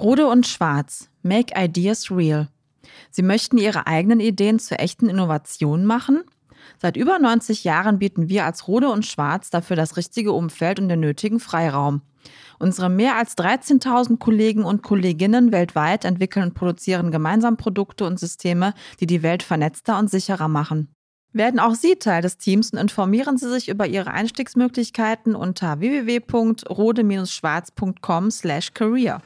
Rode und Schwarz, Make Ideas Real. Sie möchten ihre eigenen Ideen zu echten Innovationen machen? Seit über 90 Jahren bieten wir als Rode und Schwarz dafür das richtige Umfeld und den nötigen Freiraum. Unsere mehr als 13.000 Kollegen und Kolleginnen weltweit entwickeln und produzieren gemeinsam Produkte und Systeme, die die Welt vernetzter und sicherer machen. Werden auch Sie Teil des Teams und informieren Sie sich über Ihre Einstiegsmöglichkeiten unter www.rode-schwarz.com/career.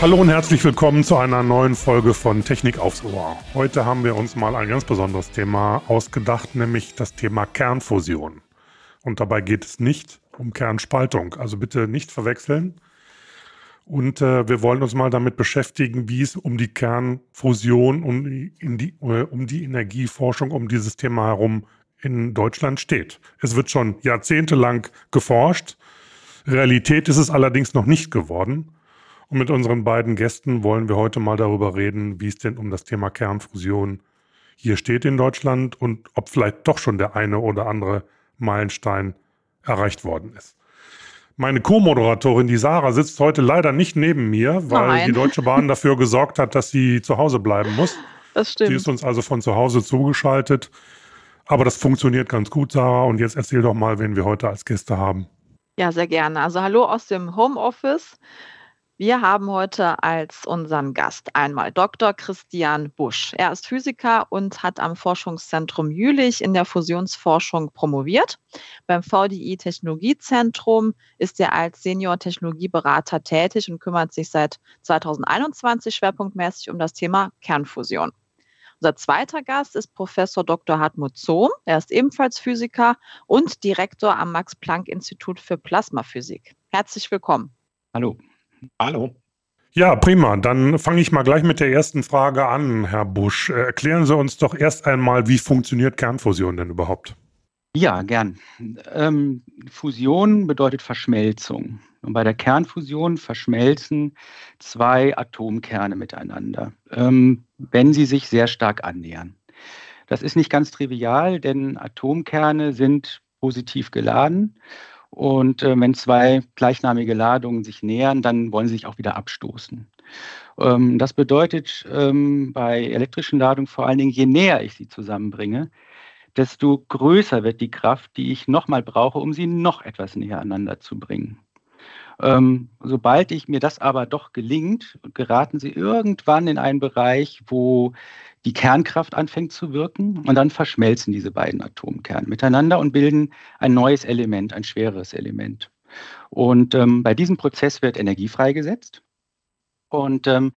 Hallo und herzlich willkommen zu einer neuen Folge von Technik aufs Ohr. Heute haben wir uns mal ein ganz besonderes Thema ausgedacht, nämlich das Thema Kernfusion. Und dabei geht es nicht um Kernspaltung, also bitte nicht verwechseln. Und äh, wir wollen uns mal damit beschäftigen, wie es um die Kernfusion, um die, äh, um die Energieforschung, um dieses Thema herum in Deutschland steht. Es wird schon jahrzehntelang geforscht. Realität ist es allerdings noch nicht geworden. Und mit unseren beiden Gästen wollen wir heute mal darüber reden, wie es denn um das Thema Kernfusion hier steht in Deutschland und ob vielleicht doch schon der eine oder andere Meilenstein erreicht worden ist. Meine Co-Moderatorin, die Sarah, sitzt heute leider nicht neben mir, weil Nein. die Deutsche Bahn dafür gesorgt hat, dass sie zu Hause bleiben muss. Das stimmt. Sie ist uns also von zu Hause zugeschaltet. Aber das funktioniert ganz gut, Sarah. Und jetzt erzähl doch mal, wen wir heute als Gäste haben. Ja, sehr gerne. Also hallo aus dem Homeoffice. Wir haben heute als unseren Gast einmal Dr. Christian Busch. Er ist Physiker und hat am Forschungszentrum Jülich in der Fusionsforschung promoviert. Beim VDI Technologiezentrum ist er als Senior Technologieberater tätig und kümmert sich seit 2021 schwerpunktmäßig um das Thema Kernfusion. Unser zweiter Gast ist Professor Dr. Hartmut Zohm. Er ist ebenfalls Physiker und Direktor am Max-Planck-Institut für Plasmaphysik. Herzlich willkommen. Hallo. Hallo. Ja, prima. Dann fange ich mal gleich mit der ersten Frage an, Herr Busch. Äh, erklären Sie uns doch erst einmal, wie funktioniert Kernfusion denn überhaupt? Ja, gern. Ähm, Fusion bedeutet Verschmelzung. Und bei der Kernfusion verschmelzen zwei Atomkerne miteinander, ähm, wenn sie sich sehr stark annähern. Das ist nicht ganz trivial, denn Atomkerne sind positiv geladen und äh, wenn zwei gleichnamige Ladungen sich nähern, dann wollen sie sich auch wieder abstoßen. Ähm, das bedeutet ähm, bei elektrischen Ladungen vor allen Dingen, je näher ich sie zusammenbringe, desto größer wird die Kraft, die ich nochmal brauche, um sie noch etwas näher aneinander zu bringen. Ähm, sobald ich mir das aber doch gelingt, geraten sie irgendwann in einen Bereich, wo die Kernkraft anfängt zu wirken und dann verschmelzen diese beiden Atomkerne miteinander und bilden ein neues Element, ein schwereres Element. Und ähm, bei diesem Prozess wird Energie freigesetzt. Und ähm,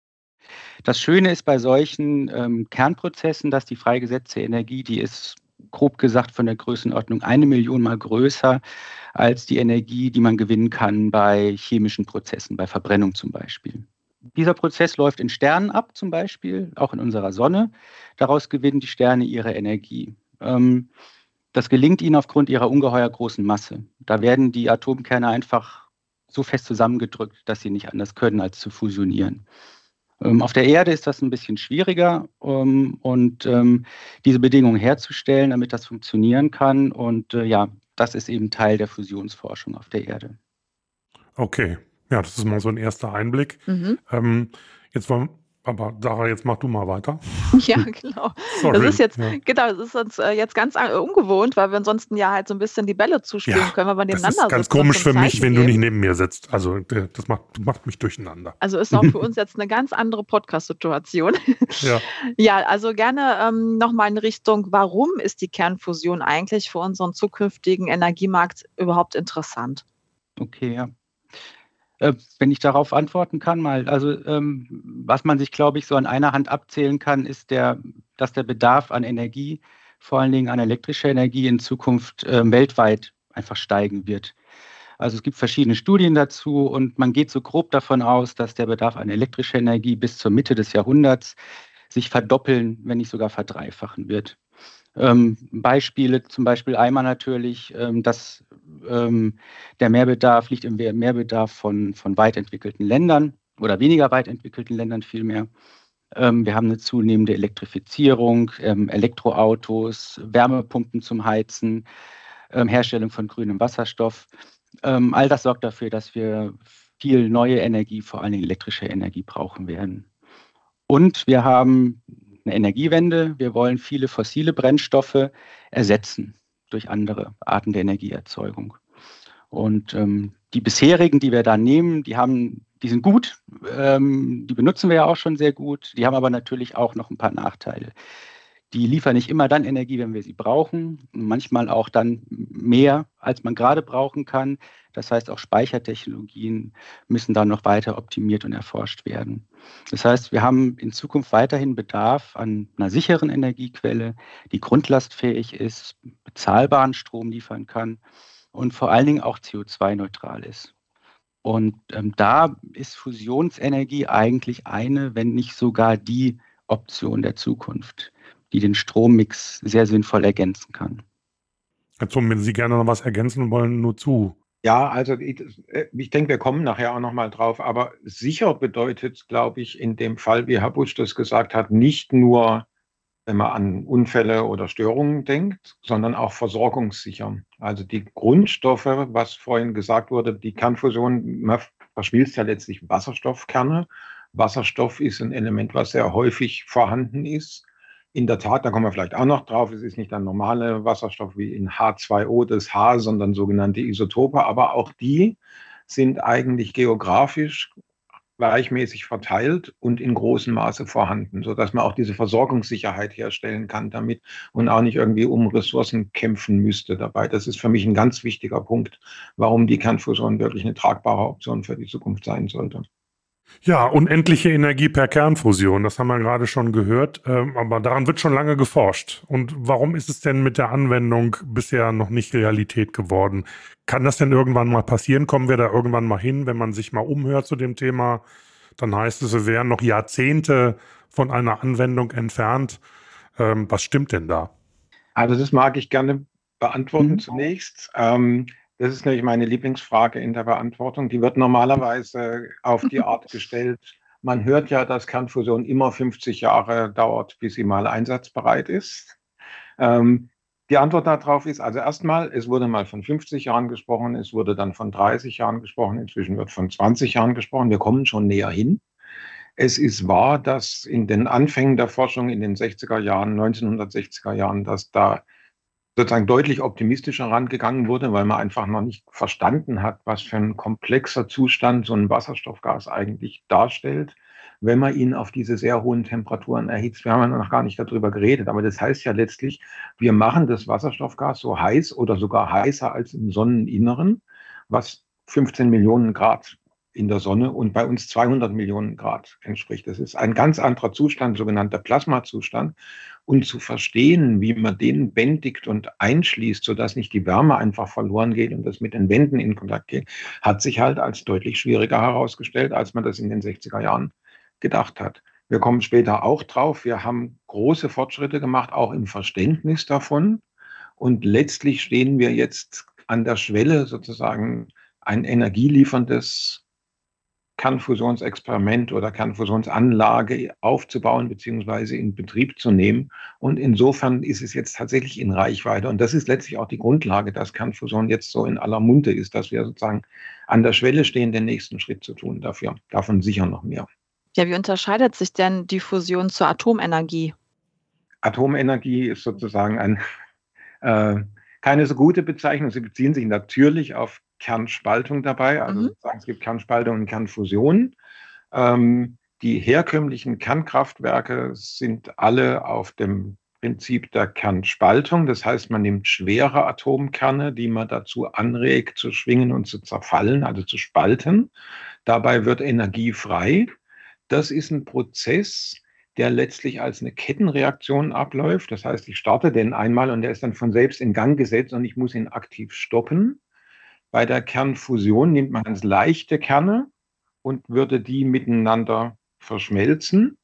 das Schöne ist bei solchen ähm, Kernprozessen, dass die freigesetzte Energie, die ist grob gesagt von der Größenordnung eine Million mal größer als die Energie, die man gewinnen kann bei chemischen Prozessen, bei Verbrennung zum Beispiel. Dieser Prozess läuft in Sternen ab, zum Beispiel, auch in unserer Sonne. Daraus gewinnen die Sterne ihre Energie. Ähm, das gelingt ihnen aufgrund ihrer ungeheuer großen Masse. Da werden die Atomkerne einfach so fest zusammengedrückt, dass sie nicht anders können, als zu fusionieren. Ähm, auf der Erde ist das ein bisschen schwieriger ähm, und diese Bedingungen herzustellen, damit das funktionieren kann. Und äh, ja, das ist eben Teil der Fusionsforschung auf der Erde. Okay, ja, das ist mal so ein erster Einblick. Mhm. Ähm, jetzt wollen, aber Sarah, jetzt mach du mal weiter. Ja, genau. Sorry. Das ist jetzt, ja. genau, das ist uns äh, jetzt ganz äh, ungewohnt, weil wir ansonsten ja halt so ein bisschen die Bälle zuspielen ja, können, wenn wir nebeneinander sitzen. Das ist ganz komisch für mich, wenn du nicht neben mir sitzt. Also das macht, macht mich durcheinander. Also ist auch für uns jetzt eine ganz andere Podcast-Situation. Ja. ja, also gerne ähm, nochmal in Richtung, warum ist die Kernfusion eigentlich für unseren zukünftigen Energiemarkt überhaupt interessant? Okay, ja. Äh, wenn ich darauf antworten kann, mal, also ähm, was man sich, glaube ich, so an einer Hand abzählen kann, ist der, dass der Bedarf an Energie, vor allen Dingen an elektrischer Energie in Zukunft äh, weltweit einfach steigen wird. Also es gibt verschiedene Studien dazu und man geht so grob davon aus, dass der Bedarf an elektrischer Energie bis zur Mitte des Jahrhunderts sich verdoppeln, wenn nicht sogar verdreifachen wird. Ähm, Beispiele zum Beispiel einmal natürlich, ähm, dass ähm, der Mehrbedarf liegt im Mehrbedarf von, von weit entwickelten Ländern oder weniger weit entwickelten Ländern vielmehr. Ähm, wir haben eine zunehmende Elektrifizierung, ähm, Elektroautos, Wärmepumpen zum Heizen, ähm, Herstellung von grünem Wasserstoff. Ähm, all das sorgt dafür, dass wir viel neue Energie, vor allem elektrische Energie brauchen werden. Und wir haben eine Energiewende. Wir wollen viele fossile Brennstoffe ersetzen durch andere Arten der Energieerzeugung. Und ähm, die bisherigen, die wir da nehmen, die haben, die sind gut, ähm, die benutzen wir ja auch schon sehr gut. Die haben aber natürlich auch noch ein paar Nachteile. Die liefern nicht immer dann Energie, wenn wir sie brauchen, manchmal auch dann mehr, als man gerade brauchen kann. Das heißt, auch Speichertechnologien müssen dann noch weiter optimiert und erforscht werden. Das heißt, wir haben in Zukunft weiterhin Bedarf an einer sicheren Energiequelle, die grundlastfähig ist, bezahlbaren Strom liefern kann und vor allen Dingen auch CO2-neutral ist. Und ähm, da ist Fusionsenergie eigentlich eine, wenn nicht sogar die Option der Zukunft die den Strommix sehr sinnvoll ergänzen kann. Herr Zum, wenn Sie gerne noch was ergänzen wollen, nur zu. Ja, also ich, ich denke, wir kommen nachher auch nochmal drauf, aber sicher bedeutet, glaube ich, in dem Fall, wie Herr Busch das gesagt hat, nicht nur, wenn man an Unfälle oder Störungen denkt, sondern auch versorgungssicher. Also die Grundstoffe, was vorhin gesagt wurde, die Kernfusion, man verschmilzt ja letztlich Wasserstoffkerne. Wasserstoff ist ein Element, was sehr häufig vorhanden ist. In der Tat, da kommen wir vielleicht auch noch drauf, es ist nicht ein normaler Wasserstoff wie in H2O, das H, sondern sogenannte Isotope, aber auch die sind eigentlich geografisch gleichmäßig verteilt und in großem Maße vorhanden, sodass man auch diese Versorgungssicherheit herstellen kann damit und auch nicht irgendwie um Ressourcen kämpfen müsste dabei. Das ist für mich ein ganz wichtiger Punkt, warum die Kernfusion wirklich eine tragbare Option für die Zukunft sein sollte. Ja, unendliche Energie per Kernfusion, das haben wir gerade schon gehört, ähm, aber daran wird schon lange geforscht. Und warum ist es denn mit der Anwendung bisher noch nicht Realität geworden? Kann das denn irgendwann mal passieren? Kommen wir da irgendwann mal hin, wenn man sich mal umhört zu dem Thema? Dann heißt es, wir wären noch Jahrzehnte von einer Anwendung entfernt. Ähm, was stimmt denn da? Also das mag ich gerne beantworten mhm. zunächst. Ähm, das ist nämlich meine Lieblingsfrage in der Beantwortung. Die wird normalerweise auf die Art gestellt. Man hört ja, dass Kernfusion immer 50 Jahre dauert, bis sie mal einsatzbereit ist. Ähm, die Antwort darauf ist also erstmal, es wurde mal von 50 Jahren gesprochen, es wurde dann von 30 Jahren gesprochen, inzwischen wird von 20 Jahren gesprochen. Wir kommen schon näher hin. Es ist wahr, dass in den Anfängen der Forschung in den 60er Jahren, 1960er Jahren, dass da sozusagen deutlich optimistischer rangegangen wurde, weil man einfach noch nicht verstanden hat, was für ein komplexer Zustand so ein Wasserstoffgas eigentlich darstellt, wenn man ihn auf diese sehr hohen Temperaturen erhitzt. Wir haben ja noch gar nicht darüber geredet, aber das heißt ja letztlich, wir machen das Wasserstoffgas so heiß oder sogar heißer als im Sonneninneren, was 15 Millionen Grad in der Sonne und bei uns 200 Millionen Grad entspricht. Das ist ein ganz anderer Zustand, sogenannter Plasmazustand und zu verstehen, wie man den bändigt und einschließt, sodass nicht die Wärme einfach verloren geht und das mit den Wänden in Kontakt geht, hat sich halt als deutlich schwieriger herausgestellt, als man das in den 60er Jahren gedacht hat. Wir kommen später auch drauf. Wir haben große Fortschritte gemacht, auch im Verständnis davon. Und letztlich stehen wir jetzt an der Schwelle, sozusagen ein energielieferndes Kernfusionsexperiment oder Kernfusionsanlage aufzubauen bzw. in Betrieb zu nehmen. Und insofern ist es jetzt tatsächlich in Reichweite. Und das ist letztlich auch die Grundlage, dass Kernfusion jetzt so in aller Munde ist, dass wir sozusagen an der Schwelle stehen, den nächsten Schritt zu tun dafür. Davon sicher noch mehr. Ja, wie unterscheidet sich denn die Fusion zur Atomenergie? Atomenergie ist sozusagen ein, äh, keine so gute Bezeichnung. Sie beziehen sich natürlich auf Kernspaltung dabei. Also mhm. es gibt Kernspaltung und Kernfusion. Ähm, die herkömmlichen Kernkraftwerke sind alle auf dem Prinzip der Kernspaltung. Das heißt, man nimmt schwere Atomkerne, die man dazu anregt, zu schwingen und zu zerfallen, also zu spalten. Dabei wird Energie frei. Das ist ein Prozess, der letztlich als eine Kettenreaktion abläuft. Das heißt, ich starte den einmal und der ist dann von selbst in Gang gesetzt und ich muss ihn aktiv stoppen. Bei der Kernfusion nimmt man ganz leichte Kerne und würde die miteinander verschmelzen.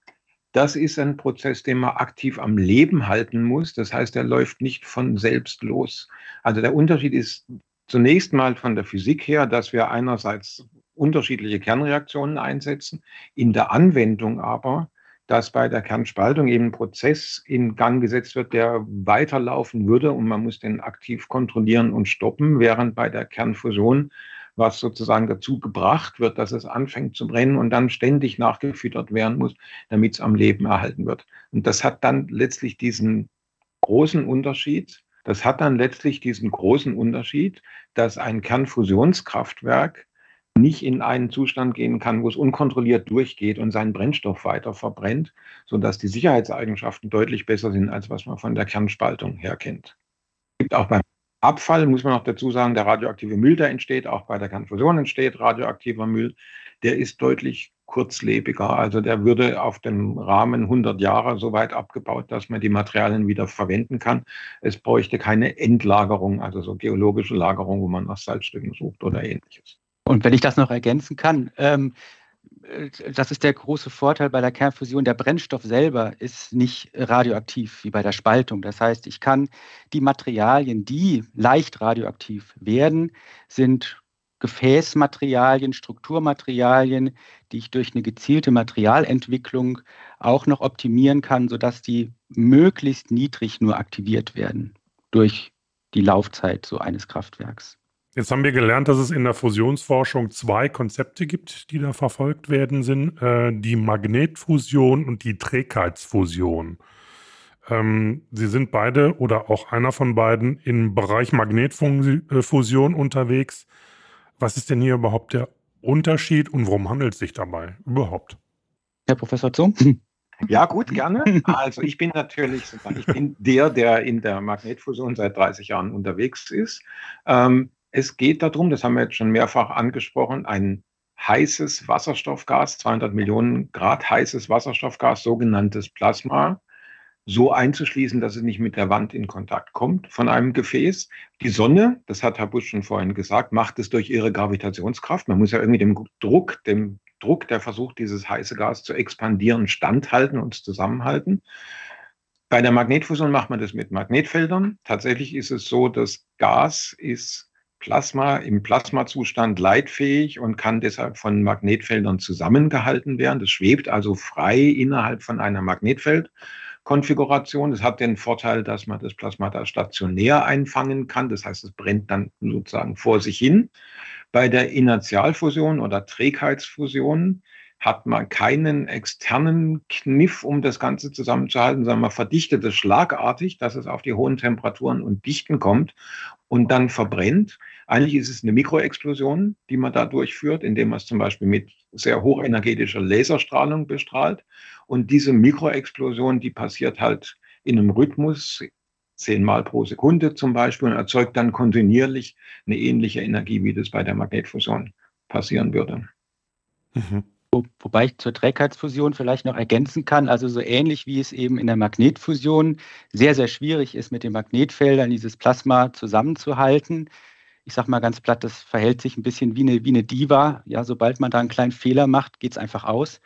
Das ist ein Prozess, den man aktiv am Leben halten muss. Das heißt, er läuft nicht von selbst los. Also der Unterschied ist zunächst mal von der Physik her, dass wir einerseits unterschiedliche Kernreaktionen einsetzen, in der Anwendung aber dass bei der Kernspaltung eben ein Prozess in Gang gesetzt wird, der weiterlaufen würde und man muss den aktiv kontrollieren und stoppen, während bei der Kernfusion was sozusagen dazu gebracht wird, dass es anfängt zu brennen und dann ständig nachgefüttert werden muss, damit es am Leben erhalten wird. Und das hat dann letztlich diesen großen Unterschied, das hat dann letztlich diesen großen Unterschied, dass ein Kernfusionskraftwerk nicht in einen Zustand gehen kann, wo es unkontrolliert durchgeht und seinen Brennstoff weiter verbrennt, sodass die Sicherheitseigenschaften deutlich besser sind, als was man von der Kernspaltung her kennt. Es gibt auch beim Abfall, muss man noch dazu sagen, der radioaktive Müll, der entsteht, auch bei der Kernfusion entsteht radioaktiver Müll, der ist deutlich kurzlebiger. Also der würde auf dem Rahmen 100 Jahre so weit abgebaut, dass man die Materialien wieder verwenden kann. Es bräuchte keine Endlagerung, also so geologische Lagerung, wo man nach Salzstücken sucht oder ähnliches. Und wenn ich das noch ergänzen kann, ähm, äh, das ist der große Vorteil bei der Kernfusion. Der Brennstoff selber ist nicht radioaktiv wie bei der Spaltung. Das heißt, ich kann die Materialien, die leicht radioaktiv werden, sind Gefäßmaterialien, Strukturmaterialien, die ich durch eine gezielte Materialentwicklung auch noch optimieren kann, sodass die möglichst niedrig nur aktiviert werden durch die Laufzeit so eines Kraftwerks. Jetzt haben wir gelernt, dass es in der Fusionsforschung zwei Konzepte gibt, die da verfolgt werden sind. Äh, die Magnetfusion und die Trägheitsfusion. Ähm, sie sind beide oder auch einer von beiden im Bereich Magnetfusion unterwegs. Was ist denn hier überhaupt der Unterschied und worum handelt es sich dabei überhaupt? Herr Professor Zung? Ja, gut, gerne. Also ich bin natürlich, ich bin der, der in der Magnetfusion seit 30 Jahren unterwegs ist. Ähm, es geht darum, das haben wir jetzt schon mehrfach angesprochen, ein heißes Wasserstoffgas, 200 Millionen Grad heißes Wasserstoffgas, sogenanntes Plasma, so einzuschließen, dass es nicht mit der Wand in Kontakt kommt von einem Gefäß. Die Sonne, das hat Herr Busch schon vorhin gesagt, macht es durch ihre Gravitationskraft. Man muss ja irgendwie dem Druck, dem Druck, der versucht, dieses heiße Gas zu expandieren, standhalten und zusammenhalten. Bei der Magnetfusion macht man das mit Magnetfeldern. Tatsächlich ist es so, dass Gas ist Plasma im Plasmazustand leitfähig und kann deshalb von Magnetfeldern zusammengehalten werden. Das schwebt also frei innerhalb von einer Magnetfeld. Konfiguration. Das hat den Vorteil, dass man das Plasma da stationär einfangen kann. Das heißt, es brennt dann sozusagen vor sich hin. Bei der Inertialfusion oder Trägheitsfusion hat man keinen externen Kniff, um das Ganze zusammenzuhalten, sondern man verdichtet es schlagartig, dass es auf die hohen Temperaturen und Dichten kommt und dann verbrennt. Eigentlich ist es eine Mikroexplosion, die man da durchführt, indem man es zum Beispiel mit sehr hochenergetischer Laserstrahlung bestrahlt. Und diese Mikroexplosion, die passiert halt in einem Rhythmus, zehnmal pro Sekunde zum Beispiel, und erzeugt dann kontinuierlich eine ähnliche Energie, wie das bei der Magnetfusion passieren würde. Mhm. Wo, wobei ich zur Trägheitsfusion vielleicht noch ergänzen kann, also so ähnlich wie es eben in der Magnetfusion sehr, sehr schwierig ist, mit den Magnetfeldern dieses Plasma zusammenzuhalten. Ich sage mal ganz platt, das verhält sich ein bisschen wie eine, wie eine Diva. Ja, sobald man da einen kleinen Fehler macht, geht es einfach aus.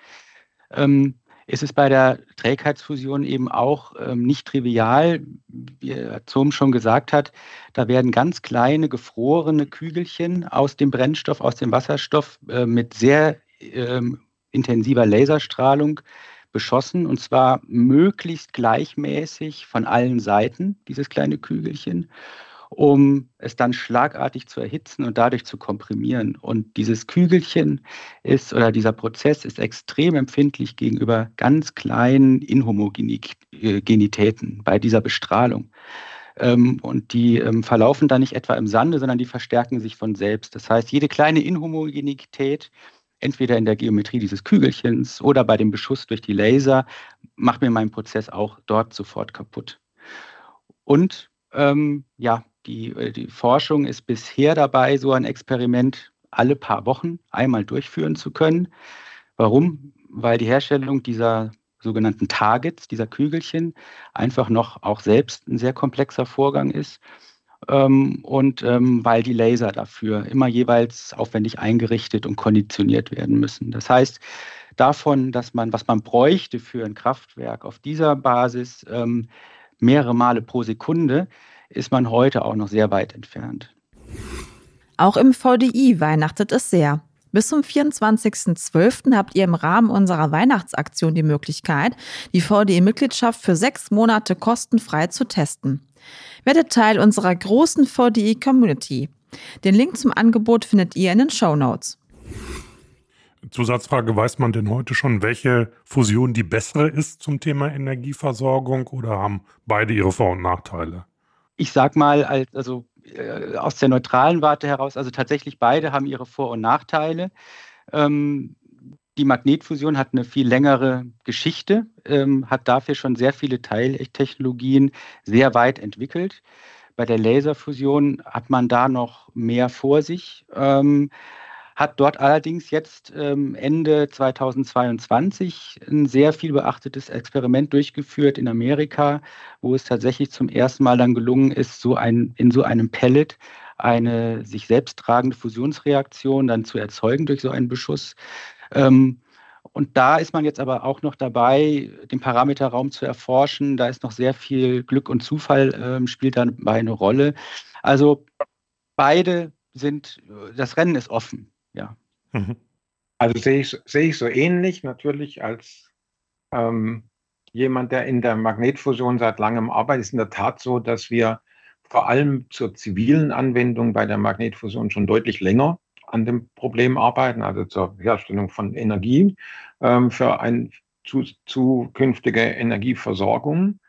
Ähm, ist es bei der Trägheitsfusion eben auch ähm, nicht trivial, wie Zohm schon gesagt hat, da werden ganz kleine gefrorene Kügelchen aus dem Brennstoff, aus dem Wasserstoff äh, mit sehr ähm, intensiver Laserstrahlung beschossen und zwar möglichst gleichmäßig von allen Seiten, dieses kleine Kügelchen um es dann schlagartig zu erhitzen und dadurch zu komprimieren. Und dieses Kügelchen ist oder dieser Prozess ist extrem empfindlich gegenüber ganz kleinen Inhomogenitäten bei dieser Bestrahlung. Ähm, und die ähm, verlaufen dann nicht etwa im Sande, sondern die verstärken sich von selbst. Das heißt, jede kleine Inhomogenität entweder in der Geometrie dieses Kügelchens oder bei dem Beschuss durch die Laser, macht mir meinen Prozess auch dort sofort kaputt. Und ähm, ja, die, äh, die Forschung ist bisher dabei, so ein Experiment alle paar Wochen einmal durchführen zu können. Warum? Weil die Herstellung dieser sogenannten Targets, dieser Kügelchen, einfach noch auch selbst ein sehr komplexer Vorgang ist. Ähm, und ähm, weil die Laser dafür immer jeweils aufwendig eingerichtet und konditioniert werden müssen. Das heißt, davon, dass man, was man bräuchte für ein Kraftwerk auf dieser Basis ähm, mehrere Male pro Sekunde, ist man heute auch noch sehr weit entfernt. Auch im VDI weihnachtet es sehr. Bis zum 24.12. habt ihr im Rahmen unserer Weihnachtsaktion die Möglichkeit, die VDI-Mitgliedschaft für sechs Monate kostenfrei zu testen. Werdet Teil unserer großen VDI-Community. Den Link zum Angebot findet ihr in den Show Notes. Zusatzfrage, weiß man denn heute schon, welche Fusion die bessere ist zum Thema Energieversorgung oder haben beide ihre Vor- und Nachteile? Ich sag mal, also äh, aus der neutralen Warte heraus, also tatsächlich beide haben ihre Vor- und Nachteile. Ähm, die Magnetfusion hat eine viel längere Geschichte, ähm, hat dafür schon sehr viele Teiltechnologien sehr weit entwickelt. Bei der Laserfusion hat man da noch mehr vor sich. Ähm, hat dort allerdings jetzt ähm, Ende 2022 ein sehr viel beachtetes Experiment durchgeführt in Amerika, wo es tatsächlich zum ersten Mal dann gelungen ist, so ein, in so einem Pellet eine sich selbst tragende Fusionsreaktion dann zu erzeugen durch so einen Beschuss. Ähm, und da ist man jetzt aber auch noch dabei, den Parameterraum zu erforschen. Da ist noch sehr viel Glück und Zufall ähm, spielt dabei eine Rolle. Also beide sind, das Rennen ist offen ja. Mhm. Also sehe ich, sehe ich so ähnlich natürlich als ähm, jemand, der in der Magnetfusion seit langem arbeitet, ist in der Tat so, dass wir vor allem zur zivilen Anwendung bei der Magnetfusion schon deutlich länger an dem Problem arbeiten, also zur Herstellung von Energie ähm, für eine zu, zukünftige Energieversorgung.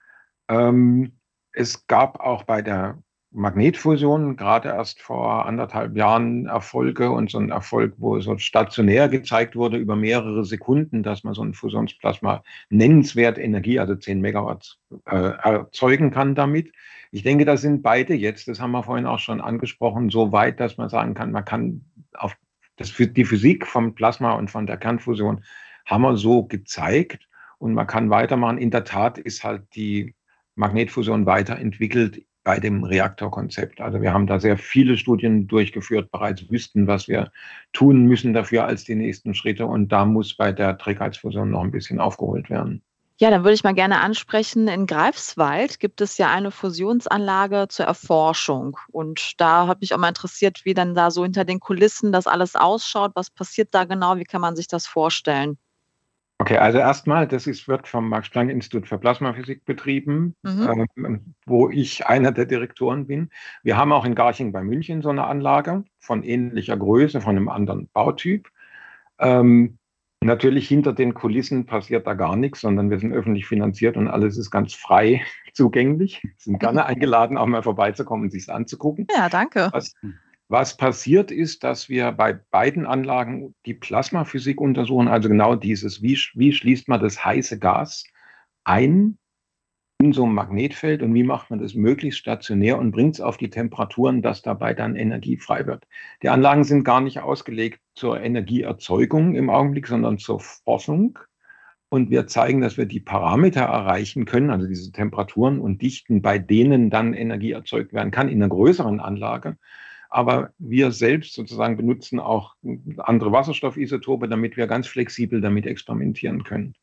Ähm, es gab auch bei der Magnetfusion gerade erst vor anderthalb Jahren Erfolge und so ein Erfolg, wo so stationär gezeigt wurde über mehrere Sekunden, dass man so ein Fusionsplasma nennenswert Energie, also 10 Megawatt, äh, erzeugen kann damit. Ich denke, da sind beide jetzt, das haben wir vorhin auch schon angesprochen, so weit, dass man sagen kann, man kann auf das, die Physik vom Plasma und von der Kernfusion haben wir so gezeigt und man kann weitermachen. In der Tat ist halt die Magnetfusion weiterentwickelt bei dem Reaktorkonzept. Also wir haben da sehr viele Studien durchgeführt, bereits wüssten, was wir tun müssen dafür als die nächsten Schritte. Und da muss bei der Trägheitsfusion noch ein bisschen aufgeholt werden. Ja, dann würde ich mal gerne ansprechen, in Greifswald gibt es ja eine Fusionsanlage zur Erforschung. Und da habe mich auch mal interessiert, wie dann da so hinter den Kulissen das alles ausschaut. Was passiert da genau? Wie kann man sich das vorstellen? Okay, also erstmal, das ist, wird vom Max-Planck-Institut für Plasmaphysik betrieben, mhm. ähm, wo ich einer der Direktoren bin. Wir haben auch in Garching bei München so eine Anlage von ähnlicher Größe, von einem anderen Bautyp. Ähm, natürlich hinter den Kulissen passiert da gar nichts, sondern wir sind öffentlich finanziert und alles ist ganz frei zugänglich. Wir sind gerne eingeladen, auch mal vorbeizukommen und sich es anzugucken. Ja, danke. Was, was passiert ist, dass wir bei beiden Anlagen die Plasmaphysik untersuchen, also genau dieses, wie, wie schließt man das heiße Gas ein in so einem Magnetfeld und wie macht man das möglichst stationär und bringt es auf die Temperaturen, dass dabei dann Energie frei wird. Die Anlagen sind gar nicht ausgelegt zur Energieerzeugung im Augenblick, sondern zur Forschung. Und wir zeigen, dass wir die Parameter erreichen können, also diese Temperaturen und Dichten, bei denen dann Energie erzeugt werden kann in einer größeren Anlage. Aber wir selbst sozusagen benutzen auch andere Wasserstoffisotope, damit wir ganz flexibel damit experimentieren können.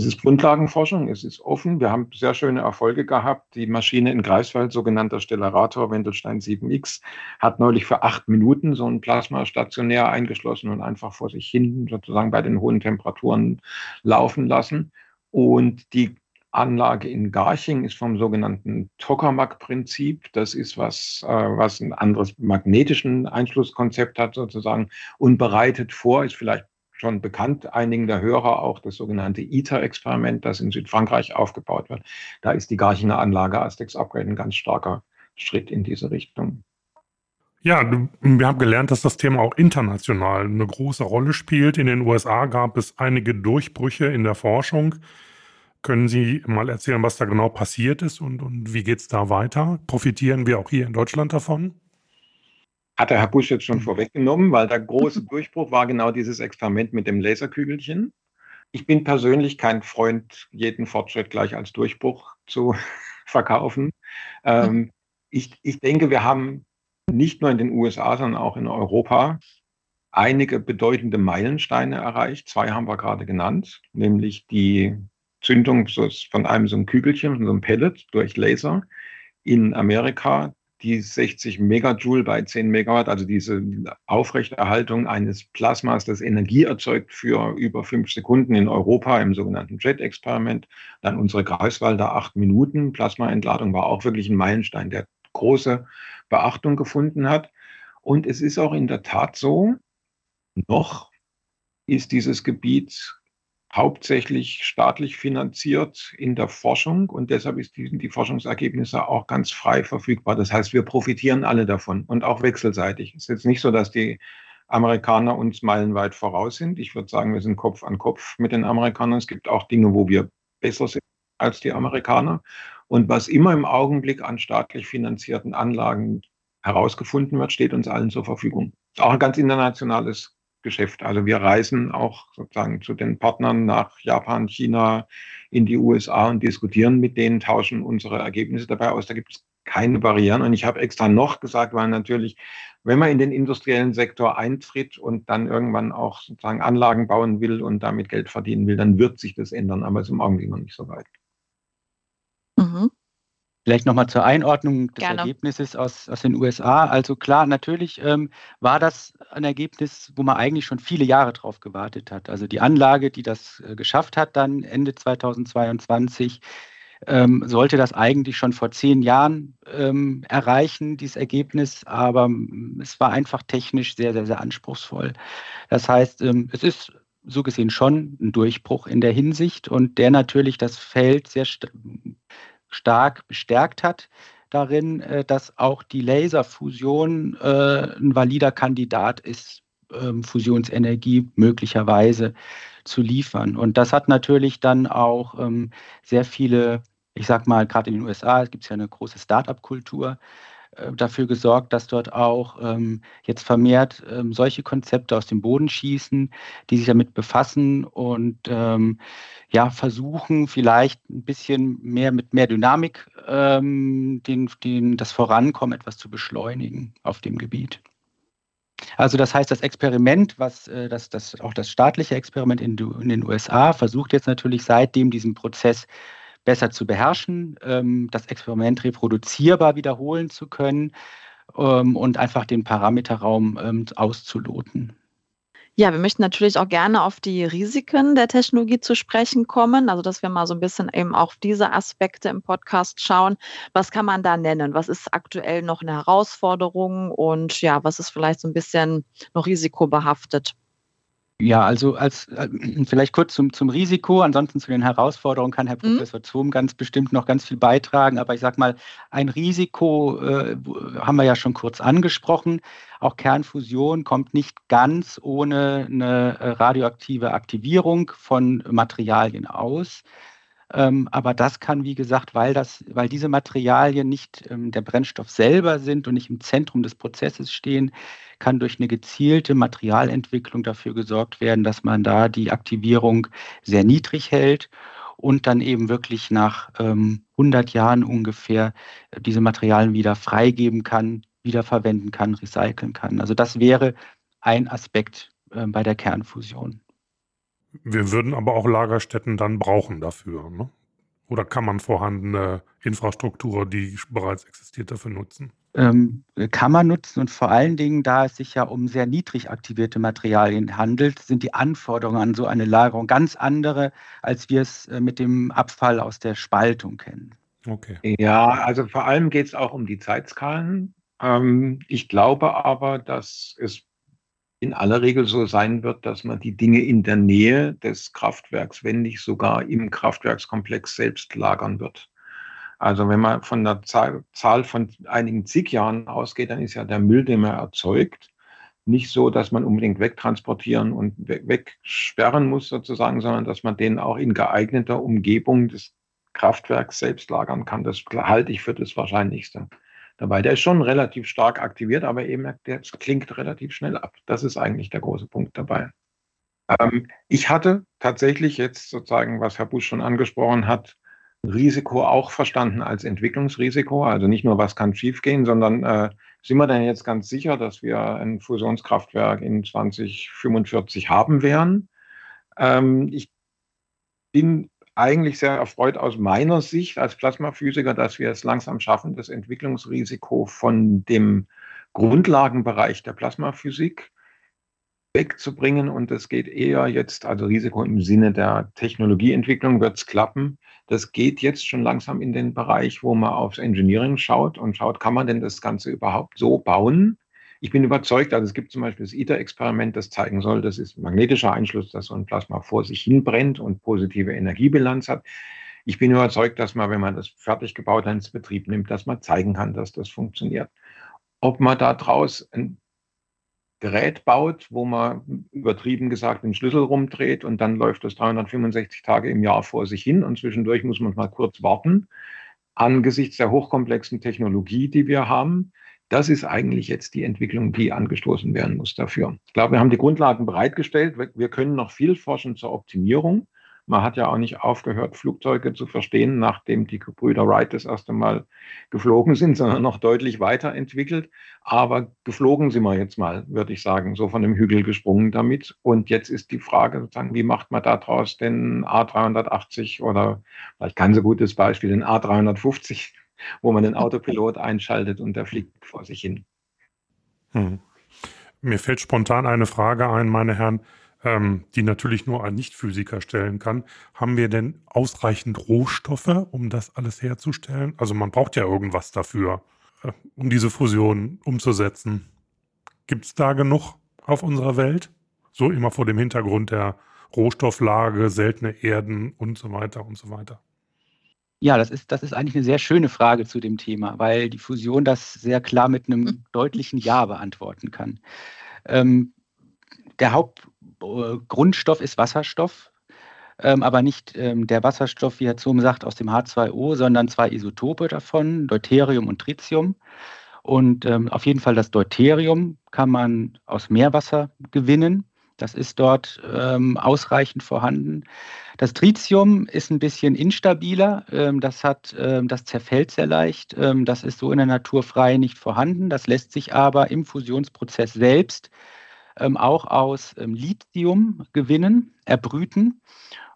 Es ist Grundlagenforschung, es ist offen. Wir haben sehr schöne Erfolge gehabt. Die Maschine in Greifswald, sogenannter Stellarator Wendelstein 7X, hat neulich für acht Minuten so ein Plasma stationär eingeschlossen und einfach vor sich hin sozusagen bei den hohen Temperaturen laufen lassen. Und die Anlage in Garching ist vom sogenannten Tokamak-Prinzip. Das ist was, äh, was ein anderes magnetischen Einschlusskonzept hat sozusagen und bereitet vor, ist vielleicht schon bekannt einigen der Hörer auch das sogenannte ITER-Experiment, das in Südfrankreich aufgebaut wird. Da ist die Garchinger Anlage Astex Upgrade ein ganz starker Schritt in diese Richtung. Ja, wir haben gelernt, dass das Thema auch international eine große Rolle spielt. In den USA gab es einige Durchbrüche in der Forschung. Können Sie mal erzählen, was da genau passiert ist und, und wie geht es da weiter? Profitieren wir auch hier in Deutschland davon? Hat der Herr Busch jetzt schon mhm. vorweggenommen, weil der große Durchbruch war genau dieses Experiment mit dem Laserkügelchen. Ich bin persönlich kein Freund, jeden Fortschritt gleich als Durchbruch zu verkaufen. Ähm, ich, ich denke, wir haben nicht nur in den USA, sondern auch in Europa einige bedeutende Meilensteine erreicht. Zwei haben wir gerade genannt, nämlich die Zündung von einem so einem Kügelchen, so einem Pellet durch Laser in Amerika, die 60 Megajoule bei 10 Megawatt, also diese Aufrechterhaltung eines Plasmas, das Energie erzeugt für über fünf Sekunden in Europa im sogenannten JET-Experiment. Dann unsere Greifswalder acht Minuten Plasmaentladung war auch wirklich ein Meilenstein, der große Beachtung gefunden hat. Und es ist auch in der Tat so, noch ist dieses Gebiet hauptsächlich staatlich finanziert in der Forschung und deshalb ist die, Forschungsergebnisse auch ganz frei verfügbar. Das heißt, wir profitieren alle davon und auch wechselseitig. Es ist jetzt nicht so, dass die Amerikaner uns meilenweit voraus sind. Ich würde sagen, wir sind Kopf an Kopf mit den Amerikanern. Es gibt auch Dinge, wo wir besser sind als die Amerikaner. Und was immer im Augenblick an staatlich finanzierten Anlagen herausgefunden wird, steht uns allen zur Verfügung. Auch ein ganz internationales Geschäft. Also wir reisen auch sozusagen zu den Partnern nach Japan, China, in die USA und diskutieren mit denen, tauschen unsere Ergebnisse dabei aus. Da gibt es keine Barrieren. Und ich habe extra noch gesagt, weil natürlich, wenn man in den industriellen Sektor eintritt und dann irgendwann auch sozusagen Anlagen bauen will und damit Geld verdienen will, dann wird sich das ändern. Aber es ist im Augenblick noch nicht so weit. Vielleicht nochmal zur Einordnung des Gerne. Ergebnisses aus, aus den USA. Also klar, natürlich ähm, war das ein Ergebnis, wo man eigentlich schon viele Jahre drauf gewartet hat. Also die Anlage, die das äh, geschafft hat, dann Ende 2022, ähm, sollte das eigentlich schon vor zehn Jahren ähm, erreichen, dieses Ergebnis. Aber ähm, es war einfach technisch sehr, sehr, sehr anspruchsvoll. Das heißt, ähm, es ist so gesehen schon ein Durchbruch in der Hinsicht und der natürlich das Feld sehr stark bestärkt hat darin, äh, dass auch die Laserfusion äh, ein valider Kandidat ist, ähm, Fusionsenergie möglicherweise zu liefern. Und das hat natürlich dann auch ähm, sehr viele, ich sag mal, gerade in den USA gibt es ja eine große Start-up-Kultur, dafür gesorgt, dass dort auch ähm, jetzt vermehrt ähm, solche Konzepte aus dem Boden schießen, die sich damit befassen und ähm, ja versuchen, vielleicht ein bisschen mehr mit mehr Dynamik ähm, den, den, das Vorankommen etwas zu beschleunigen auf dem Gebiet. Also das heißt, das Experiment, was äh, das, das, auch das staatliche Experiment in, in den USA versucht jetzt natürlich seitdem diesen Prozess besser zu beherrschen, ähm, das Experiment reproduzierbar wiederholen zu können ähm, und einfach den Parameterraum ähm, auszuloten. Ja, wir möchten natürlich auch gerne auf die Risiken der Technologie zu sprechen kommen. Also, dass wir mal so ein bisschen eben auch diese Aspekte im Podcast schauen. Was kann man da nennen? Was ist aktuell noch eine Herausforderung? Und ja, was ist vielleicht so ein bisschen noch risikobehaftet? Ja, also als äh, vielleicht kurz zum, zum Risiko, ansonsten zu den Herausforderungen kann Herr mhm. Professor Zohm ganz bestimmt noch ganz viel beitragen. Aber ich sage mal, ein Risiko äh, haben wir ja schon kurz angesprochen. Auch Kernfusion kommt nicht ganz ohne eine äh, radioaktive Aktivierung von Materialien aus. Ähm, aber das kann, wie gesagt, weil, das, weil diese Materialien nicht ähm, der Brennstoff selber sind und nicht im Zentrum des Prozesses stehen, kann durch eine gezielte Materialentwicklung dafür gesorgt werden, dass man da die Aktivierung sehr niedrig hält und dann eben wirklich nach ähm, 100 Jahren ungefähr äh, diese Materialien wieder freigeben kann, wiederverwenden kann, recyceln kann. Also das wäre ein Aspekt äh, bei der Kernfusion. Wir würden aber auch Lagerstätten dann brauchen dafür. Ne? Oder kann man vorhandene Infrastruktur, die bereits existiert, dafür nutzen? Ähm, kann man nutzen und vor allen Dingen, da es sich ja um sehr niedrig aktivierte Materialien handelt, sind die Anforderungen an so eine Lagerung ganz andere, als wir es äh, mit dem Abfall aus der Spaltung kennen. Okay. Ja, also vor allem geht es auch um die Zeitskalen. Ähm, ich glaube aber, dass es in aller Regel so sein wird, dass man die Dinge in der Nähe des Kraftwerks, wenn nicht sogar im Kraftwerkskomplex selbst lagern wird. Also wenn man von der Zahl, von einigen zig Jahren ausgeht, dann ist ja der Müll, den man erzeugt, nicht so, dass man unbedingt wegtransportieren und wegsperren muss sozusagen, sondern dass man den auch in geeigneter Umgebung des Kraftwerks selbst lagern kann. Das halte ich für das Wahrscheinlichste dabei. Der ist schon relativ stark aktiviert, aber eben der klingt relativ schnell ab. Das ist eigentlich der große Punkt dabei. Ähm, ich hatte tatsächlich jetzt sozusagen, was Herr Busch schon angesprochen hat, Risiko auch verstanden als Entwicklungsrisiko. Also nicht nur, was kann schiefgehen, sondern äh, sind wir denn jetzt ganz sicher, dass wir ein Fusionskraftwerk in 2045 haben werden? Ähm, ich bin eigentlich sehr erfreut aus meiner Sicht als Plasmaphysiker, dass wir es langsam schaffen, das Entwicklungsrisiko von dem Grundlagenbereich der Plasmaphysik wegzubringen. Und das geht eher jetzt, also Risiko im Sinne der Technologieentwicklung wird es klappen. Das geht jetzt schon langsam in den Bereich, wo man aufs Engineering schaut und schaut, kann man denn das Ganze überhaupt so bauen? Ich bin überzeugt, also es gibt zum Beispiel das ITER-Experiment, das zeigen soll, das ist magnetischer Einschluss, dass so ein Plasma vor sich hin brennt und positive Energiebilanz hat. Ich bin überzeugt, dass man, wenn man das fertig gebaut hat, ins Betrieb nimmt, dass man zeigen kann, dass das funktioniert. Ob man daraus ein Gerät baut, wo man übertrieben gesagt den Schlüssel rumdreht und dann läuft das 365 Tage im Jahr vor sich hin und zwischendurch muss man mal kurz warten. Angesichts der hochkomplexen Technologie, die wir haben, das ist eigentlich jetzt die Entwicklung, die angestoßen werden muss dafür. Ich glaube, wir haben die Grundlagen bereitgestellt. Wir können noch viel forschen zur Optimierung. Man hat ja auch nicht aufgehört, Flugzeuge zu verstehen, nachdem die Gebrüder Wright das erste Mal geflogen sind, sondern noch deutlich weiterentwickelt. Aber geflogen sind wir jetzt mal, würde ich sagen, so von dem Hügel gesprungen damit. Und jetzt ist die Frage sozusagen, wie macht man daraus den A380 oder vielleicht kein so gutes Beispiel, den A350, wo man den Autopilot einschaltet und der fliegt vor sich hin. Hm. Mir fällt spontan eine Frage ein, meine Herren ähm, die natürlich nur ein Nicht-Physiker stellen kann. Haben wir denn ausreichend Rohstoffe, um das alles herzustellen? Also man braucht ja irgendwas dafür, äh, um diese Fusion umzusetzen. Gibt es da genug auf unserer Welt? So immer vor dem Hintergrund der Rohstofflage, seltene Erden und so weiter und so weiter. Ja, das ist, das ist eigentlich eine sehr schöne Frage zu dem Thema, weil die Fusion das sehr klar mit einem deutlichen Ja beantworten kann. Ähm, der Hauptgrundstoff ist Wasserstoff, ähm, aber nicht ähm, der Wasserstoff, wie Herr Zohm sagt, aus dem H2O, sondern zwei Isotope davon, Deuterium und Tritium. Und ähm, auf jeden Fall das Deuterium kann man aus Meerwasser gewinnen. Das ist dort ähm, ausreichend vorhanden. Das Tritium ist ein bisschen instabiler. Ähm, das, hat, ähm, das zerfällt sehr leicht. Das ist so in der Natur frei nicht vorhanden. Das lässt sich aber im Fusionsprozess selbst ähm, auch aus ähm, Lithium gewinnen, erbrüten.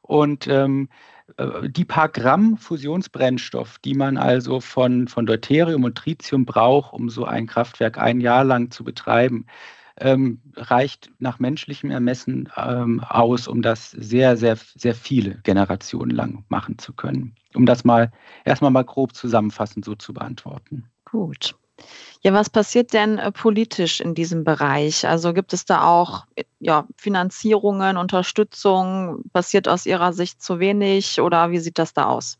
Und ähm, äh, die paar Gramm Fusionsbrennstoff, die man also von, von Deuterium und Tritium braucht, um so ein Kraftwerk ein Jahr lang zu betreiben, ähm, reicht nach menschlichem Ermessen ähm, aus, um das sehr, sehr, sehr viele Generationen lang machen zu können. Um das mal erstmal mal grob zusammenfassend so zu beantworten. Gut. Ja, was passiert denn äh, politisch in diesem Bereich? Also gibt es da auch ja, Finanzierungen, Unterstützung? Passiert aus Ihrer Sicht zu wenig oder wie sieht das da aus?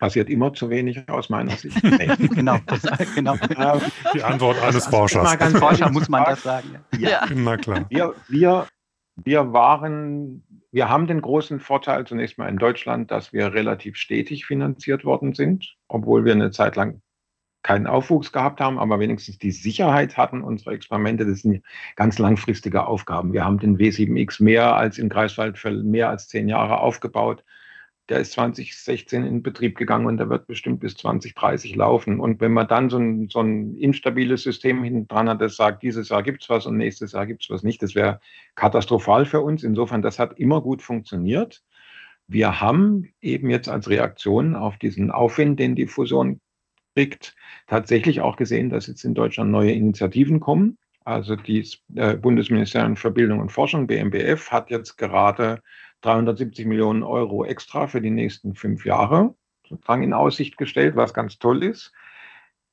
Passiert immer zu wenig aus meiner Sicht. genau, das, genau. Die Antwort eines Forschers. Als Forscher muss man das sagen. Ja, ja. na klar. Wir, wir, wir waren wir haben den großen Vorteil zunächst mal in Deutschland, dass wir relativ stetig finanziert worden sind, obwohl wir eine Zeit lang keinen Aufwuchs gehabt haben, aber wenigstens die Sicherheit hatten, unsere Experimente, das sind ganz langfristige Aufgaben. Wir haben den W7X mehr als in Greifswald für mehr als zehn Jahre aufgebaut. Der ist 2016 in Betrieb gegangen und der wird bestimmt bis 2030 laufen. Und wenn man dann so ein, so ein instabiles System hinten dran hat, das sagt, dieses Jahr gibt es was und nächstes Jahr gibt es was nicht, das wäre katastrophal für uns. Insofern, das hat immer gut funktioniert. Wir haben eben jetzt als Reaktion auf diesen Aufwind, den die Fusion kriegt, tatsächlich auch gesehen, dass jetzt in Deutschland neue Initiativen kommen. Also das äh, Bundesministerium für Bildung und Forschung, BMBF, hat jetzt gerade 370 Millionen Euro extra für die nächsten fünf Jahre sozusagen in Aussicht gestellt, was ganz toll ist.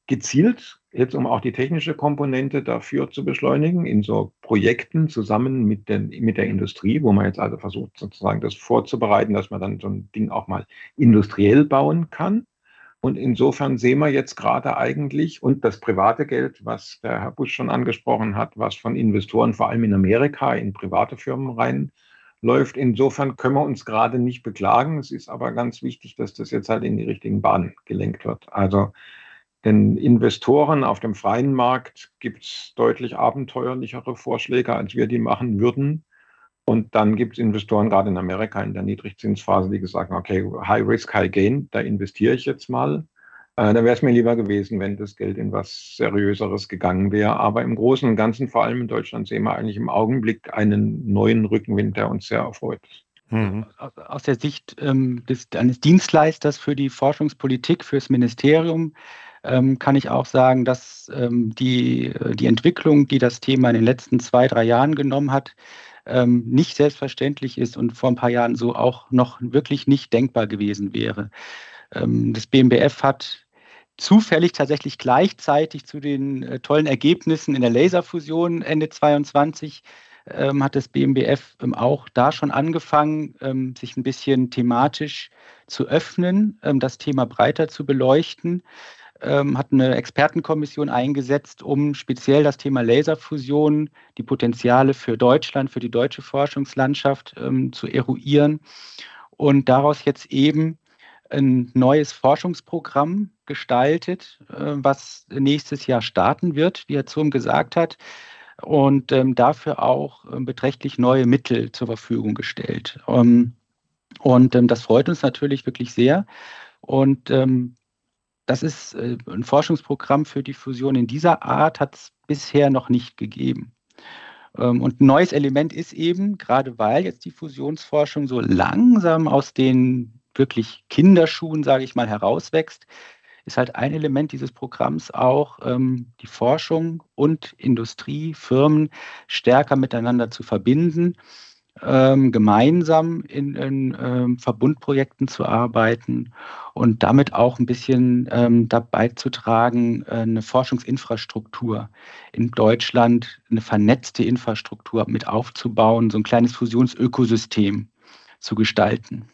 Gezielt, jetzt um auch die technische Komponente dafür zu beschleunigen, in so Projekten zusammen mit, den, mit der Industrie, wo man jetzt also versucht, sozusagen das vorzubereiten, dass man dann so ein Ding auch mal industriell bauen kann. Und insofern sehen wir jetzt gerade eigentlich, und das private Geld, was der Herr Busch schon angesprochen hat, was von Investoren vor allem in Amerika in private Firmen reinläuft, insofern können wir uns gerade nicht beklagen. Es ist aber ganz wichtig, dass das jetzt halt in die richtigen Bahnen gelenkt wird. Also den Investoren auf dem freien Markt gibt es deutlich abenteuerlichere Vorschläge, als wir die machen würden. Und dann gibt es Investoren, gerade in Amerika in der Niedrigzinsphase, die gesagt haben, okay, High Risk, High Gain, da investiere ich jetzt mal. Äh, dann wäre es mir lieber gewesen, wenn das Geld in was Seriöseres gegangen wäre. Aber im Großen und Ganzen, vor allem in Deutschland, sehen wir eigentlich im Augenblick einen neuen Rückenwind, der uns sehr erfreut. Mhm. Aus der Sicht ähm, des, eines Dienstleisters für die Forschungspolitik, fürs Ministerium, ähm, kann ich auch sagen, dass ähm, die, äh, die Entwicklung, die das Thema in den letzten zwei, drei Jahren genommen hat, ähm, nicht selbstverständlich ist und vor ein paar Jahren so auch noch wirklich nicht denkbar gewesen wäre. Ähm, das BMBF hat zufällig tatsächlich gleichzeitig zu den äh, tollen Ergebnissen in der Laserfusion Ende 22 ähm, hat das BMBF ähm, auch da schon angefangen, ähm, sich ein bisschen thematisch zu öffnen, ähm, das Thema breiter zu beleuchten ähm, hat eine Expertenkommission eingesetzt, um speziell das Thema Laserfusion, die Potenziale für Deutschland, für die deutsche Forschungslandschaft ähm, zu eruieren und daraus jetzt eben ein neues Forschungsprogramm gestaltet, äh, was nächstes Jahr starten wird, wie Herr Zurm gesagt hat, und ähm, dafür auch äh, beträchtlich neue Mittel zur Verfügung gestellt. Ähm, und ähm, das freut uns natürlich wirklich sehr. Und ähm, das ist äh, ein Forschungsprogramm für die Fusion in dieser Art, hat es bisher noch nicht gegeben. Ähm, und ein neues Element ist eben, gerade weil jetzt die Fusionsforschung so langsam aus den wirklich Kinderschuhen, sage ich mal, herauswächst, ist halt ein Element dieses Programms auch, ähm, die Forschung und Industrie, Firmen stärker miteinander zu verbinden ähm, gemeinsam in, in ähm, Verbundprojekten zu arbeiten und damit auch ein bisschen ähm, dabei zu tragen, äh, eine Forschungsinfrastruktur in Deutschland, eine vernetzte Infrastruktur mit aufzubauen, so ein kleines Fusionsökosystem zu gestalten.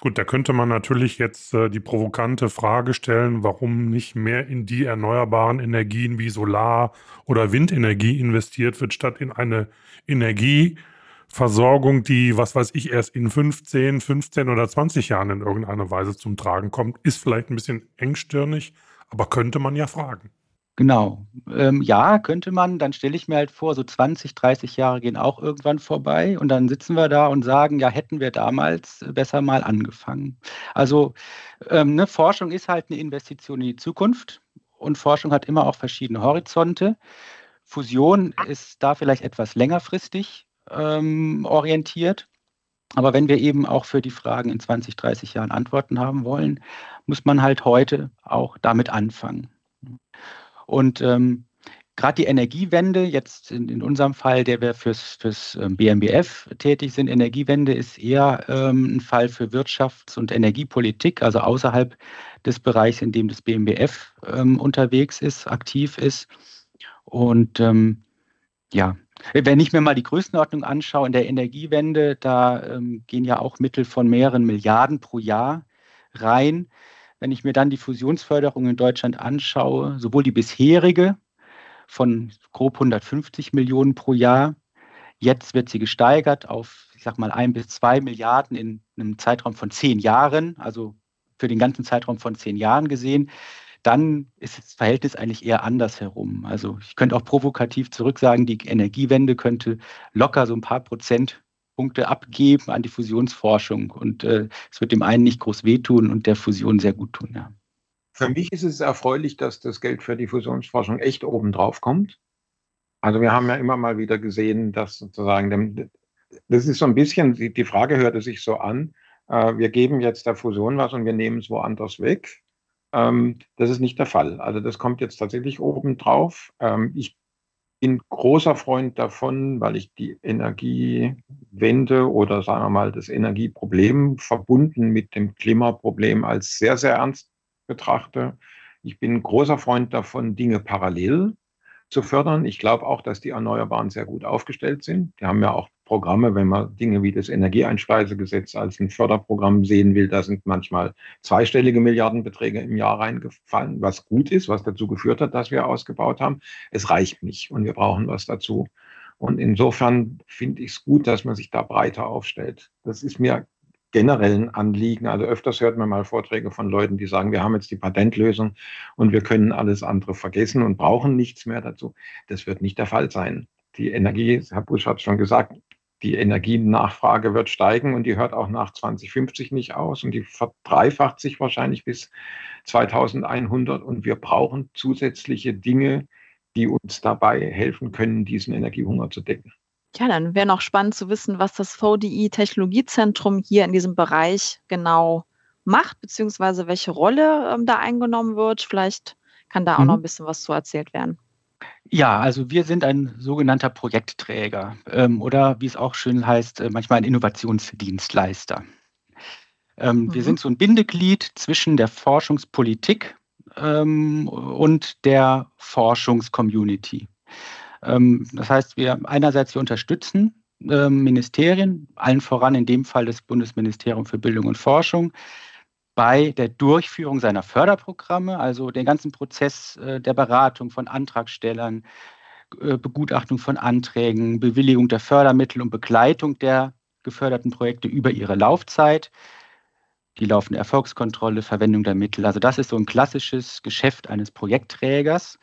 Gut, da könnte man natürlich jetzt äh, die provokante Frage stellen, warum nicht mehr in die erneuerbaren Energien wie Solar- oder Windenergie investiert wird, statt in eine Energie, Versorgung, die, was weiß ich, erst in 15, 15 oder 20 Jahren in irgendeiner Weise zum Tragen kommt, ist vielleicht ein bisschen engstirnig, aber könnte man ja fragen. Genau. Ähm, ja, könnte man. Dann stelle ich mir halt vor, so 20, 30 Jahre gehen auch irgendwann vorbei und dann sitzen wir da und sagen, ja, hätten wir damals besser mal angefangen. Also ähm, ne, Forschung ist halt eine Investition in die Zukunft und Forschung hat immer auch verschiedene Horizonte. Fusion ist da vielleicht etwas längerfristig ähm, orientiert. Aber wenn wir eben auch für die Fragen in 20, 30 Jahren Antworten haben wollen, muss man halt heute auch damit anfangen. Und ähm, gerade die Energiewende, jetzt in, in, unserem Fall, der wir fürs, fürs ähm, BMBF tätig sind, Energiewende ist eher ähm, ein Fall für Wirtschafts- und Energiepolitik, also außerhalb des Bereichs, in dem das BMBF ähm, unterwegs ist, aktiv ist. Und ähm, ja, wenn ich mir mal die Größenordnung anschaue in der Energiewende, da ähm, gehen ja auch Mittel von mehreren Milliarden pro Jahr rein. Wenn ich mir dann die Fusionsförderung in Deutschland anschaue, sowohl die bisherige von grob 150 Millionen pro Jahr, jetzt wird sie gesteigert auf, ich sag mal, ein bis zwei Milliarden in einem Zeitraum von zehn Jahren, also für den ganzen Zeitraum von zehn Jahren gesehen dann ist das Verhältnis eigentlich eher andersherum. Also ich könnte auch provokativ zurück sagen, die Energiewende könnte locker so ein paar Prozentpunkte abgeben an die Fusionsforschung und äh, es wird dem einen nicht groß wehtun und der Fusion sehr gut tun. Ja. Für mich ist es erfreulich, dass das Geld für die Fusionsforschung echt oben drauf kommt. Also wir haben ja immer mal wieder gesehen, dass sozusagen, das ist so ein bisschen, die Frage hörte sich so an, äh, wir geben jetzt der Fusion was und wir nehmen es woanders weg. Ähm, das ist nicht der Fall. Also das kommt jetzt tatsächlich oben drauf. Ähm, ich bin großer Freund davon, weil ich die Energiewende oder sagen wir mal das Energieproblem verbunden mit dem Klimaproblem als sehr, sehr ernst betrachte. Ich bin großer Freund davon, Dinge parallel zu fördern. Ich glaube auch, dass die Erneuerbaren sehr gut aufgestellt sind. Die haben ja auch Programme, wenn man Dinge wie das Energieeinspeisegesetz als ein Förderprogramm sehen will, da sind manchmal zweistellige Milliardenbeträge im Jahr reingefallen, was gut ist, was dazu geführt hat, dass wir ausgebaut haben. Es reicht nicht und wir brauchen was dazu. Und insofern finde ich es gut, dass man sich da breiter aufstellt. Das ist mir generell ein Anliegen. Also öfters hört man mal Vorträge von Leuten, die sagen, wir haben jetzt die Patentlösung und wir können alles andere vergessen und brauchen nichts mehr dazu. Das wird nicht der Fall sein. Die Energie, Herr Busch hat schon gesagt, die Energienachfrage wird steigen und die hört auch nach 2050 nicht aus und die verdreifacht sich wahrscheinlich bis 2100 und wir brauchen zusätzliche Dinge, die uns dabei helfen können, diesen Energiehunger zu decken. Ja, dann wäre noch spannend zu wissen, was das VDI Technologiezentrum hier in diesem Bereich genau macht, beziehungsweise welche Rolle ähm, da eingenommen wird. Vielleicht kann da auch mhm. noch ein bisschen was zu erzählt werden. Ja, also wir sind ein sogenannter Projektträger ähm, oder wie es auch schön heißt, äh, manchmal ein Innovationsdienstleister. Ähm, mhm. Wir sind so ein Bindeglied zwischen der Forschungspolitik ähm, und der Forschungscommunity. Ähm, das heißt, wir einerseits wir unterstützen ähm, Ministerien, allen voran in dem Fall das Bundesministerium für Bildung und Forschung, bei der Durchführung seiner Förderprogramme, also den ganzen Prozess äh, der Beratung von Antragstellern, äh, Begutachtung von Anträgen, Bewilligung der Fördermittel und Begleitung der geförderten Projekte über ihre Laufzeit, die laufende Erfolgskontrolle, Verwendung der Mittel. Also das ist so ein klassisches Geschäft eines Projektträgers.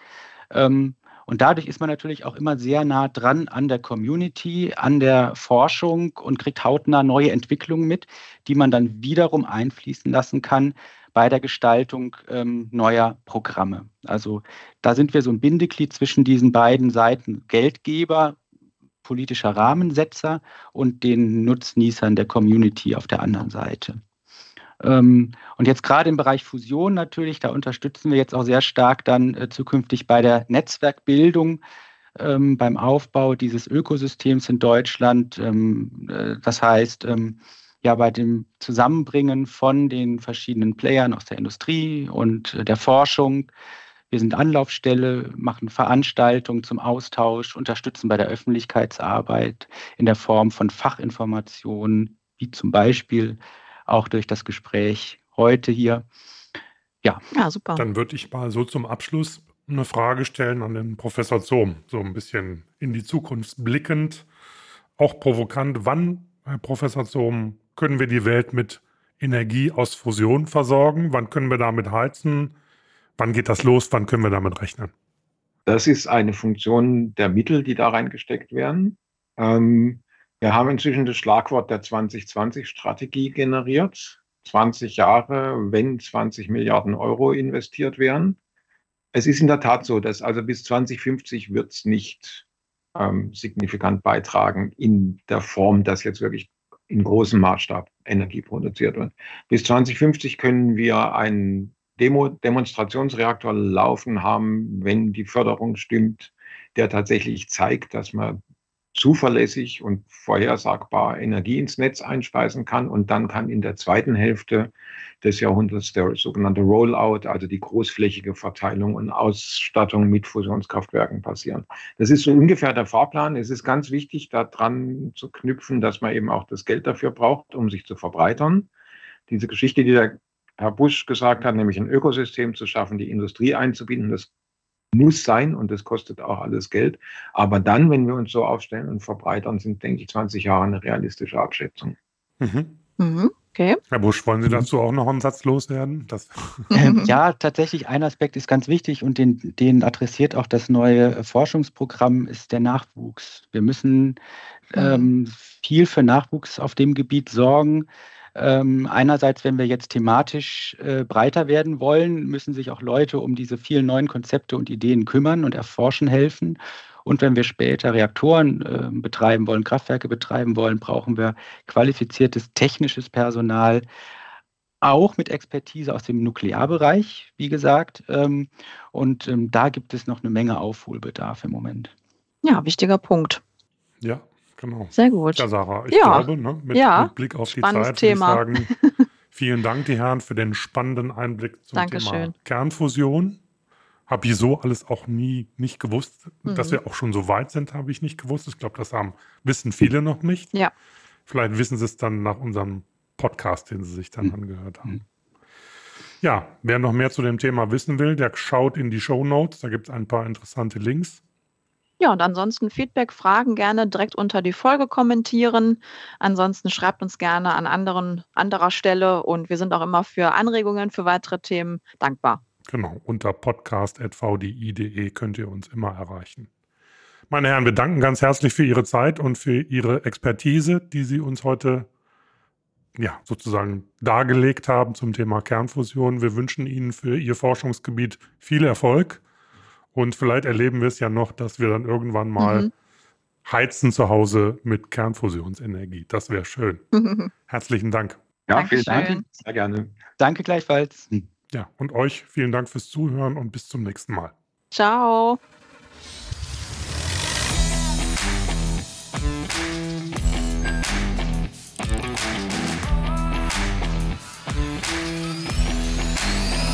Ähm, und dadurch ist man natürlich auch immer sehr nah dran an der Community, an der Forschung und kriegt hautnah neue Entwicklungen mit, die man dann wiederum einfließen lassen kann bei der Gestaltung ähm, neuer Programme. Also da sind wir so ein Bindeglied zwischen diesen beiden Seiten Geldgeber, politischer Rahmensetzer und den Nutznießern der Community auf der anderen Seite. Ähm, und jetzt gerade im Bereich Fusion natürlich, da unterstützen wir jetzt auch sehr stark dann äh, zukünftig bei der Netzwerkbildung, ähm, beim Aufbau dieses Ökosystems in Deutschland. Ähm, äh, das heißt, ja, bei dem Zusammenbringen von den verschiedenen Playern aus der Industrie und äh, der Forschung. Wir sind Anlaufstelle, machen Veranstaltungen zum Austausch, unterstützen bei der Öffentlichkeitsarbeit in der Form von Fachinformationen, wie zum Beispiel auch durch das Gespräch heute hier. Ja. Ja, super. Dann würde ich mal so zum Abschluss eine Frage stellen an den Professor Zohm, so ein bisschen in die Zukunft blickend, auch provokant. Wann, Herr Professor Zohm, können wir die Welt mit Energie aus Fusion versorgen? Wann können wir damit heizen? Wann geht das los? Wann können wir damit rechnen? Das ist eine Funktion der Mittel, die da reingesteckt werden. Ähm, wir haben inzwischen das Schlagwort der 2020-Strategie generiert. 20 Jahre, wenn 20 Milliarden Euro investiert werden. Es ist in der Tat so, dass also bis 2050 wird es nicht ähm, signifikant beitragen in der Form, dass jetzt wirklich in großem Maßstab Energie produziert wird. Bis 2050 können wir einen Demo Demonstrationsreaktor laufen haben, wenn die Förderung stimmt, der tatsächlich zeigt, dass man zuverlässig und vorhersagbar Energie ins Netz einspeisen kann. Und dann kann in der zweiten Hälfte des Jahrhunderts der sogenannte Rollout, also die großflächige Verteilung und Ausstattung mit Fusionskraftwerken passieren. Das ist so ungefähr der Fahrplan. Es ist ganz wichtig, daran zu knüpfen, dass man eben auch das Geld dafür braucht, um sich zu verbreitern. Diese Geschichte, die der Herr Busch gesagt hat, nämlich ein Ökosystem zu schaffen, die Industrie einzubinden, das muss sein und das kostet auch alles Geld. Aber dann, wenn wir uns so aufstellen und verbreitern, sind, denke ich, 20 Jahre eine realistische Abschätzung. Mhm. Mhm. Okay. Herr Busch, wollen Sie mhm. dazu auch noch einen Satz loswerden? Ähm, ja, tatsächlich ein Aspekt ist ganz wichtig und den, den adressiert auch das neue Forschungsprogramm, ist der Nachwuchs. Wir müssen mhm. ähm, viel für Nachwuchs auf dem Gebiet sorgen. Ähm, einerseits, wenn wir jetzt thematisch äh, breiter werden wollen, müssen sich auch Leute um diese vielen neuen Konzepte und Ideen kümmern und erforschen helfen. Und wenn wir später Reaktoren äh, betreiben wollen, Kraftwerke betreiben wollen, brauchen wir qualifiziertes technisches Personal, auch mit Expertise aus dem Nuklearbereich, wie gesagt. Ähm, und ähm, da gibt es noch eine Menge Aufholbedarf im Moment. Ja, wichtiger Punkt. Ja, Genau. Sehr gut. Ja, Sarah, ich ja. glaube, ne, mit, ja. mit, Blick auf die Zeit Thema. würde ich sagen, vielen Dank, die Herren, für den spannenden Einblick zum Dankeschön. Thema Kernfusion. Habe ich so alles auch nie nicht gewusst. Mhm. Dass wir auch schon so weit sind, habe ich nicht gewusst. Ich glaube, das haben, wissen viele noch nicht. Ja. Vielleicht wissen sie es dann nach unserem Podcast, den sie sich dann mhm. angehört haben. Ja, wer noch mehr zu dem Thema wissen will, der schaut in die Show Notes. Da gibt es ein paar interessante Links. Ja, und ansonsten Feedback, Fragen gerne direkt unter die Folge kommentieren. Ansonsten schreibt uns gerne an anderen, anderer Stelle und wir sind auch immer für Anregungen für weitere Themen dankbar. Genau, unter podcast.vdi.de könnt ihr uns immer erreichen. Meine Herren, wir danken ganz herzlich für Ihre Zeit und für Ihre Expertise, die Sie uns heute ja, sozusagen dargelegt haben zum Thema Kernfusion. Wir wünschen Ihnen für Ihr Forschungsgebiet viel Erfolg und vielleicht erleben wir es ja noch, dass wir dann irgendwann mal mhm. heizen zu Hause mit Kernfusionsenergie. Das wäre schön. Herzlichen Dank. Ja, vielen Dank. Sehr gerne. Danke gleichfalls. Ja, und euch vielen Dank fürs Zuhören und bis zum nächsten Mal. Ciao.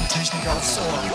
Technik aufs Ohr.